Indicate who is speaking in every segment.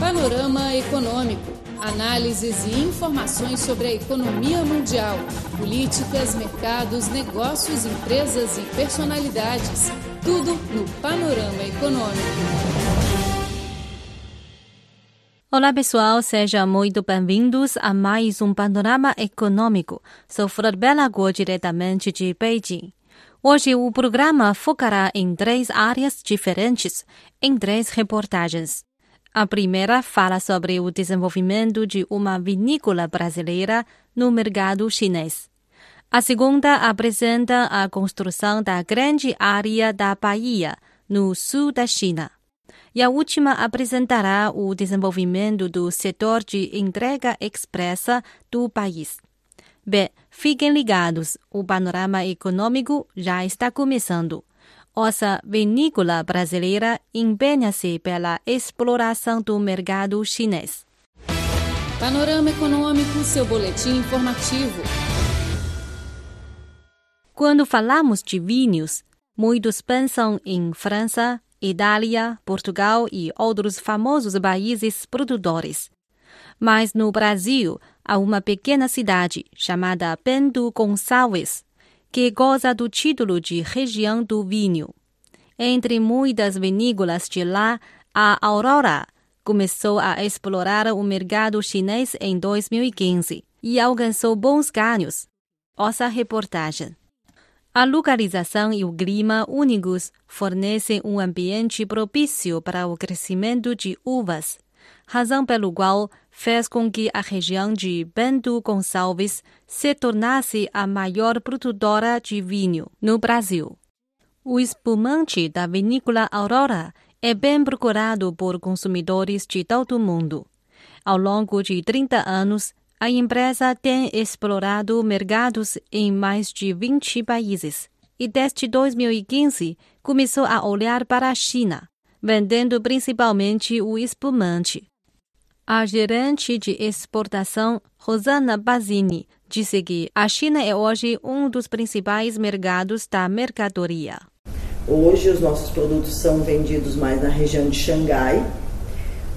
Speaker 1: Panorama Econômico. Análises e informações sobre a economia mundial, políticas, mercados, negócios, empresas e personalidades. Tudo no Panorama Econômico.
Speaker 2: Olá pessoal, sejam muito bem-vindos a mais um Panorama Econômico. Sou Flor Belago, diretamente de Beijing. Hoje o programa focará em três áreas diferentes, em três reportagens. A primeira fala sobre o desenvolvimento de uma vinícola brasileira no mercado chinês. A segunda apresenta a construção da grande área da Bahia, no sul da China. E a última apresentará o desenvolvimento do setor de entrega expressa do país. Bem, fiquem ligados, o panorama econômico já está começando. Nossa vinícola brasileira empenha-se pela exploração do mercado chinês.
Speaker 1: Panorama Econômico, seu boletim informativo.
Speaker 2: Quando falamos de vinhos, muitos pensam em França, Itália, Portugal e outros famosos países produtores. Mas no Brasil há uma pequena cidade chamada Bento Gonçalves, que goza do título de região do vinho. Entre muitas vinícolas de lá, a Aurora começou a explorar o mercado chinês em 2015 e alcançou bons ganhos. Nossa reportagem. A localização e o clima únicos fornecem um ambiente propício para o crescimento de uvas, razão pelo qual fez com que a região de Bento Gonçalves se tornasse a maior produtora de vinho no Brasil. O espumante da vinícola Aurora é bem procurado por consumidores de todo o mundo. Ao longo de 30 anos, a empresa tem explorado mercados em mais de 20 países e desde 2015 começou a olhar para a China, vendendo principalmente o espumante. A gerente de exportação, Rosana Basini, disse que a China é hoje um dos principais mercados da mercadoria.
Speaker 3: Hoje os nossos produtos são vendidos mais na região de Xangai,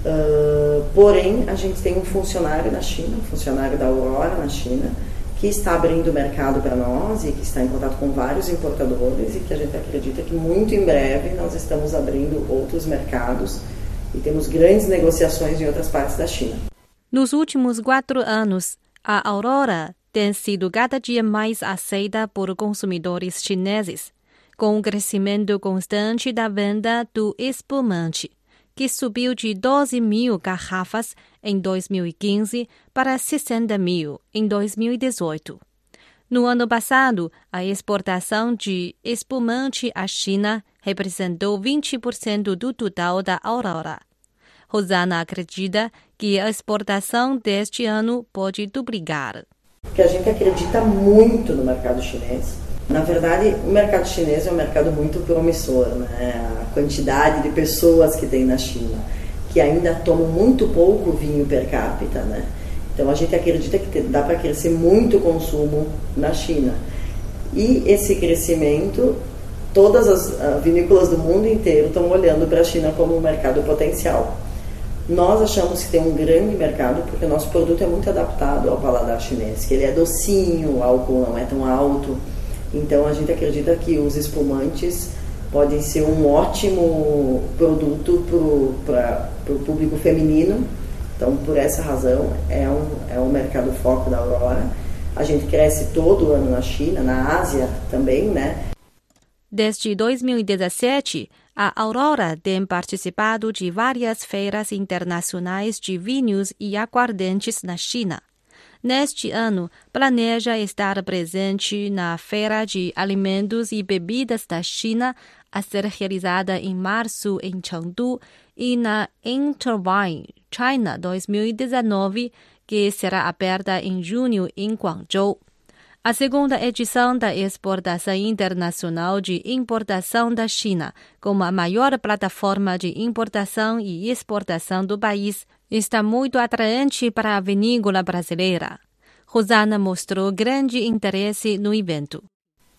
Speaker 3: Uh, porém, a gente tem um funcionário na China, um funcionário da Aurora na China, que está abrindo mercado para nós e que está em contato com vários importadores e que a gente acredita que muito em breve nós estamos abrindo outros mercados e temos grandes negociações em outras partes da China.
Speaker 2: Nos últimos quatro anos, a Aurora tem sido cada dia mais aceita por consumidores chineses, com o crescimento constante da venda do espumante que subiu de 12 mil garrafas em 2015 para 60 mil em 2018. No ano passado, a exportação de espumante à China representou 20% do total da Aurora. Rosana acredita que a exportação deste ano pode duplicar.
Speaker 3: Porque a gente acredita muito no mercado chinês na verdade, o mercado chinês é um mercado muito promissor, né? A quantidade de pessoas que tem na China, que ainda tomam muito pouco vinho per capita, né? Então a gente acredita que dá para crescer muito o consumo na China. E esse crescimento, todas as vinícolas do mundo inteiro estão olhando para a China como um mercado potencial. Nós achamos que tem um grande mercado porque o nosso produto é muito adaptado ao paladar chinês, que ele é docinho, o álcool não é tão alto. Então a gente acredita que os espumantes podem ser um ótimo produto para o público feminino. Então, por essa razão, é um, é um mercado foco da Aurora. A gente cresce todo ano na China, na Ásia também, né?
Speaker 2: Desde 2017, a Aurora tem participado de várias feiras internacionais de vinhos e aguardentes na China. Neste ano, planeja estar presente na Feira de Alimentos e Bebidas da China, a ser realizada em março em Chengdu, e na Interwine China 2019, que será aberta em junho em Guangzhou. A segunda edição da Exportação Internacional de Importação da China, como a maior plataforma de importação e exportação do país, está muito atraente para a vinícola brasileira. Rosana mostrou grande interesse no evento.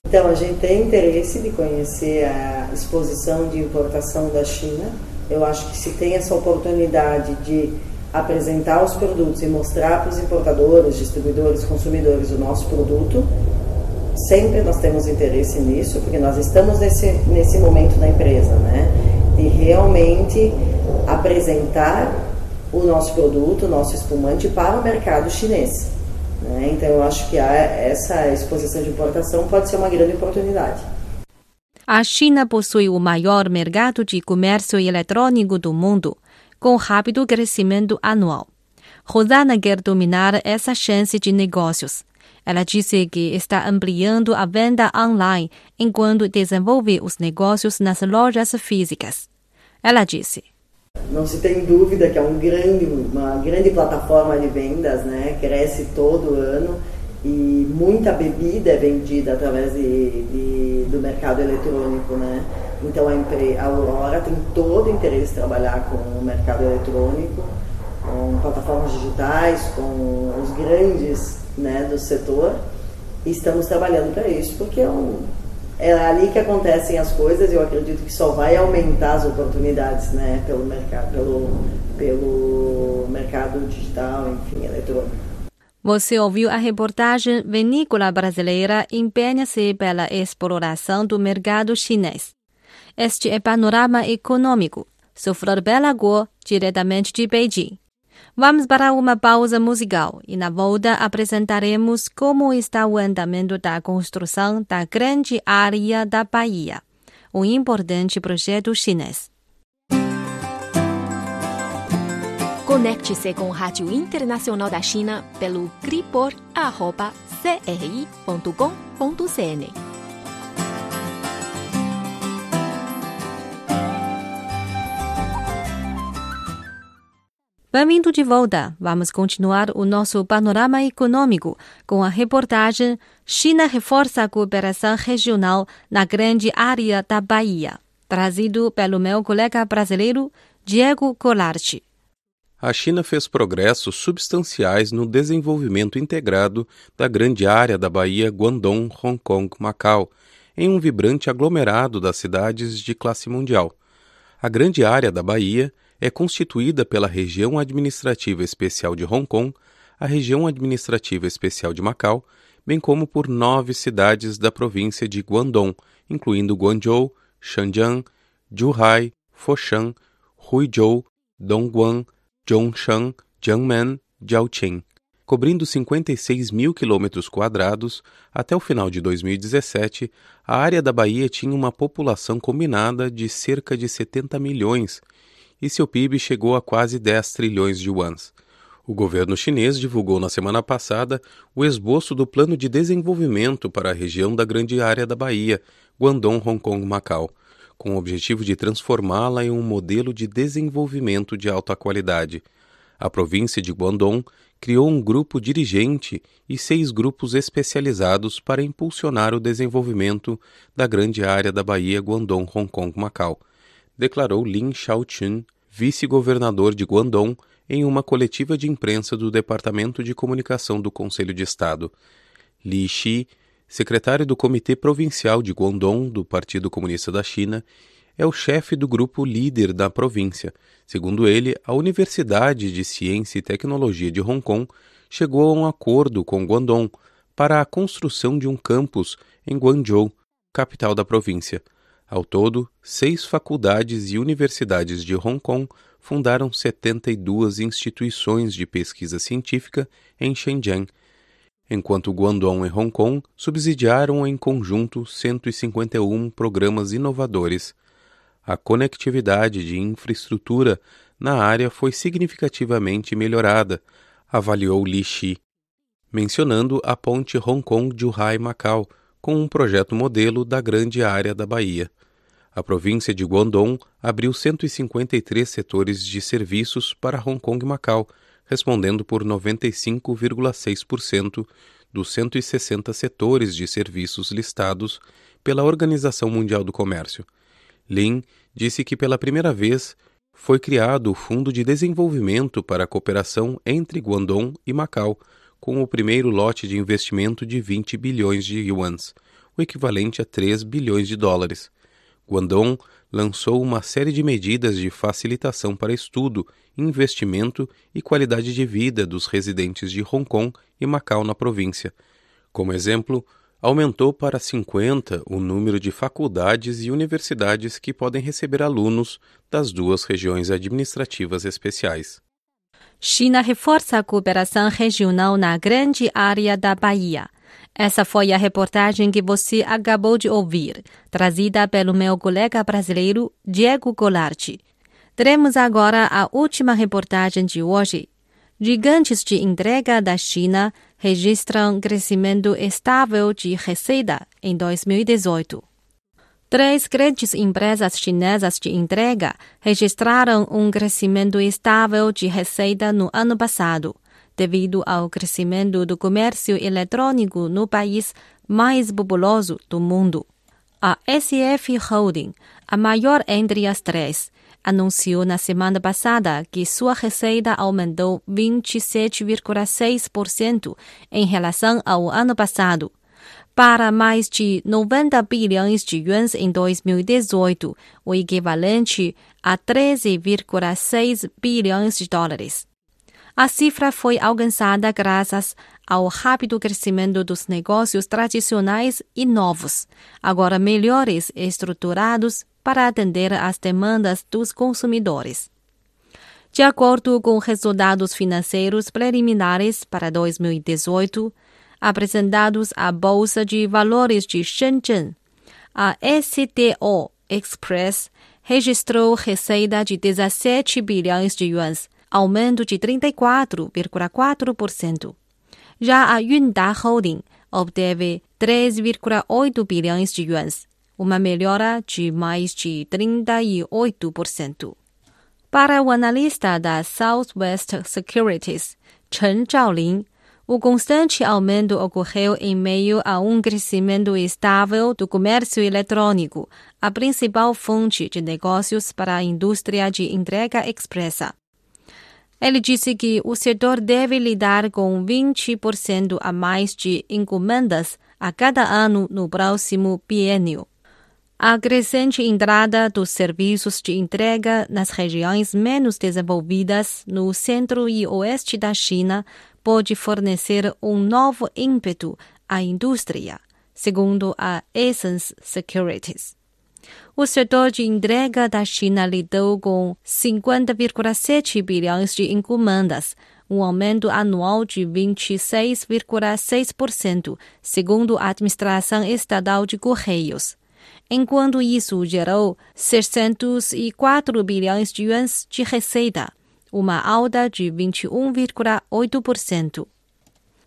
Speaker 3: Então, a gente tem interesse de conhecer a exposição de importação da China. eu acho que se tem essa oportunidade de apresentar os produtos e mostrar para os importadores, distribuidores, consumidores o nosso produto, sempre nós temos interesse nisso, porque nós estamos nesse, nesse momento da empresa, né? De realmente apresentar o nosso produto, o nosso espumante para o mercado chinês. Né? Então eu acho que essa exposição de importação pode ser uma grande oportunidade.
Speaker 2: A China possui o maior mercado de comércio eletrônico do mundo, com rápido crescimento anual. Rosana quer dominar essa chance de negócios. Ela disse que está ampliando a venda online enquanto desenvolve os negócios nas lojas físicas. Ela disse:
Speaker 3: Não se tem dúvida que é um grande, uma grande plataforma de vendas, né? Cresce todo ano e muita bebida é vendida através de, de do mercado eletrônico, né? Então a, a Aurora tem todo o interesse em trabalhar com o mercado eletrônico, com plataformas digitais, com os grandes né, do setor. E estamos trabalhando para isso, porque é, um, é ali que acontecem as coisas e eu acredito que só vai aumentar as oportunidades né, pelo, mercado, pelo, pelo mercado digital, enfim, eletrônico.
Speaker 2: Você ouviu a reportagem Vinícola Brasileira empenha-se pela exploração do mercado chinês. Este é Panorama Econômico. Sou Flor Belagor, diretamente de Beijing. Vamos para uma pausa musical e na volta apresentaremos como está o andamento da construção da grande área da Bahia, um importante projeto chinês.
Speaker 4: Conecte-se com o Rádio Internacional da China pelo cripor.cri.com.cn.
Speaker 2: Bem-vindo de volta. Vamos continuar o nosso panorama econômico com a reportagem China reforça a cooperação regional na grande área da Bahia, trazido pelo meu colega brasileiro Diego Colarte
Speaker 5: a China fez progressos substanciais no desenvolvimento integrado da grande área da Bahia Guangdong, Hong Kong, Macau, em um vibrante aglomerado das cidades de classe mundial. A grande área da Bahia é constituída pela Região Administrativa Especial de Hong Kong, a Região Administrativa Especial de Macau, bem como por nove cidades da província de Guangdong, incluindo Guangzhou, Shenzhen, Zhuhai, Foshan, Huizhou, Dongguan, Zhongshan, Jiangmen, Jiaoqing, cobrindo 56 mil quilômetros quadrados, até o final de 2017, a área da Bahia tinha uma população combinada de cerca de 70 milhões e seu PIB chegou a quase 10 trilhões de yuans. O governo chinês divulgou na semana passada o esboço do Plano de Desenvolvimento para a região da Grande Área da Bahia, Guangdong, Hong Kong, Macau com o objetivo de transformá-la em um modelo de desenvolvimento de alta qualidade. A província de Guangdong criou um grupo dirigente e seis grupos especializados para impulsionar o desenvolvimento da grande área da Bahia Guangdong, Hong Kong, Macau, declarou Lin Xiaochun, vice-governador de Guangdong, em uma coletiva de imprensa do Departamento de Comunicação do Conselho de Estado. Li Xi secretário do Comitê Provincial de Guangdong do Partido Comunista da China, é o chefe do grupo líder da província. Segundo ele, a Universidade de Ciência e Tecnologia de Hong Kong chegou a um acordo com Guangdong para a construção de um campus em Guangzhou, capital da província. Ao todo, seis faculdades e universidades de Hong Kong fundaram 72 instituições de pesquisa científica em Shenzhen enquanto Guangdong e Hong Kong subsidiaram em conjunto 151 programas inovadores. A conectividade de infraestrutura na área foi significativamente melhorada, avaliou Li Xi, mencionando a ponte Hong Kong-Zhuhai-Macau com um projeto modelo da grande área da Bahia. A província de Guangdong abriu 153 setores de serviços para Hong Kong e Macau, respondendo por 95,6% dos 160 setores de serviços listados pela Organização Mundial do Comércio. Lin disse que pela primeira vez foi criado o Fundo de Desenvolvimento para a Cooperação entre Guangdong e Macau, com o primeiro lote de investimento de 20 bilhões de yuans, o equivalente a 3 bilhões de dólares. Guangdong lançou uma série de medidas de facilitação para estudo, investimento e qualidade de vida dos residentes de Hong Kong e Macau na província. Como exemplo, aumentou para 50 o número de faculdades e universidades que podem receber alunos das duas regiões administrativas especiais.
Speaker 2: China reforça a cooperação regional na grande área da Bahia. Essa foi a reportagem que você acabou de ouvir, trazida pelo meu colega brasileiro Diego Goulart. Teremos agora a última reportagem de hoje. Gigantes de entrega da China registram crescimento estável de receita em 2018. Três grandes empresas chinesas de entrega registraram um crescimento estável de receita no ano passado, devido ao crescimento do comércio eletrônico no país mais populoso do mundo. A SF Holding, a maior entre as três, anunciou na semana passada que sua receita aumentou 27,6% em relação ao ano passado, para mais de 90 bilhões de yuans em 2018, o equivalente a 13,6 bilhões de dólares. A cifra foi alcançada graças ao rápido crescimento dos negócios tradicionais e novos, agora melhores estruturados para atender às demandas dos consumidores. De acordo com resultados financeiros preliminares para 2018, apresentados à Bolsa de Valores de Shenzhen, a STO Express registrou receita de 17 bilhões de yuans, aumento de 34,4%. Já a Yunda Holding obteve 3,8 bilhões de yuans, uma melhora de mais de 38%. Para o analista da Southwest Securities, Chen Zhaolin, o constante aumento ocorreu em meio a um crescimento estável do comércio eletrônico, a principal fonte de negócios para a indústria de entrega expressa. Ele disse que o setor deve lidar com 20% a mais de encomendas a cada ano no próximo biênio. A crescente entrada dos serviços de entrega nas regiões menos desenvolvidas no centro e oeste da China pode fornecer um novo ímpeto à indústria, segundo a Essence Securities. O setor de entrega da China lidou com 50,7 bilhões de encomendas, um aumento anual de 26,6%, segundo a Administração Estadual de Correios. Enquanto isso gerou 604 bilhões de yuans de receita, uma alta de 21,8%.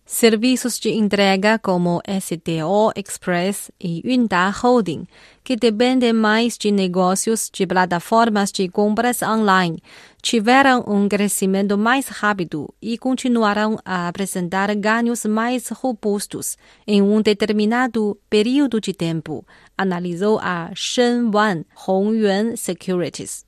Speaker 2: Serviços de entrega como STO Express e Yunda Holding, que dependem mais de negócios de plataformas de compras online, tiveram um crescimento mais rápido e continuarão a apresentar ganhos mais robustos em um determinado período de tempo, analisou a Shenwan Hongyuan Securities.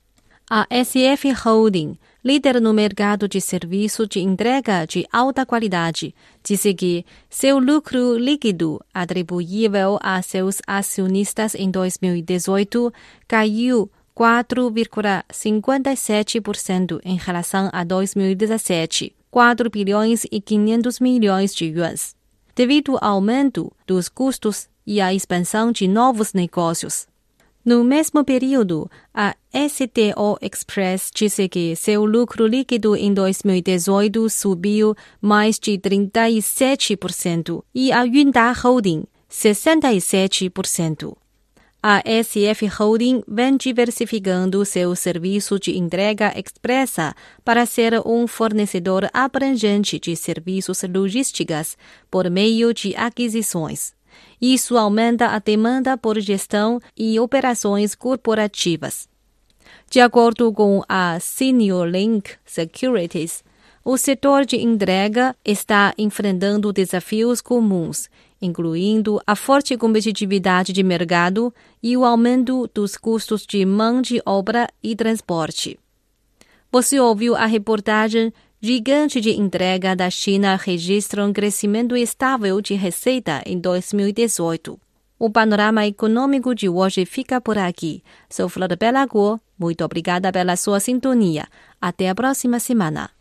Speaker 2: A SF Holding líder no mercado de serviço de entrega de alta qualidade, disse que seu lucro líquido atribuível a seus acionistas em 2018 caiu 4,57% em relação a 2017, 4 bilhões e 500 milhões de yuans, devido ao aumento dos custos e à expansão de novos negócios. No mesmo período, a STO Express disse que seu lucro líquido em 2018 subiu mais de 37% e a Yunda Holding 67%. A SF Holding vem diversificando seu serviço de entrega expressa para ser um fornecedor abrangente de serviços logísticos por meio de aquisições. Isso aumenta a demanda por gestão e operações corporativas. De acordo com a Senior Link Securities, o setor de entrega está enfrentando desafios comuns, incluindo a forte competitividade de mercado e o aumento dos custos de mão de obra e transporte. Você ouviu a reportagem gigante de entrega da China registra um crescimento estável de receita em 2018. O panorama econômico de hoje fica por aqui. Sou Flor Belago. Muito obrigada pela sua sintonia. Até a próxima semana.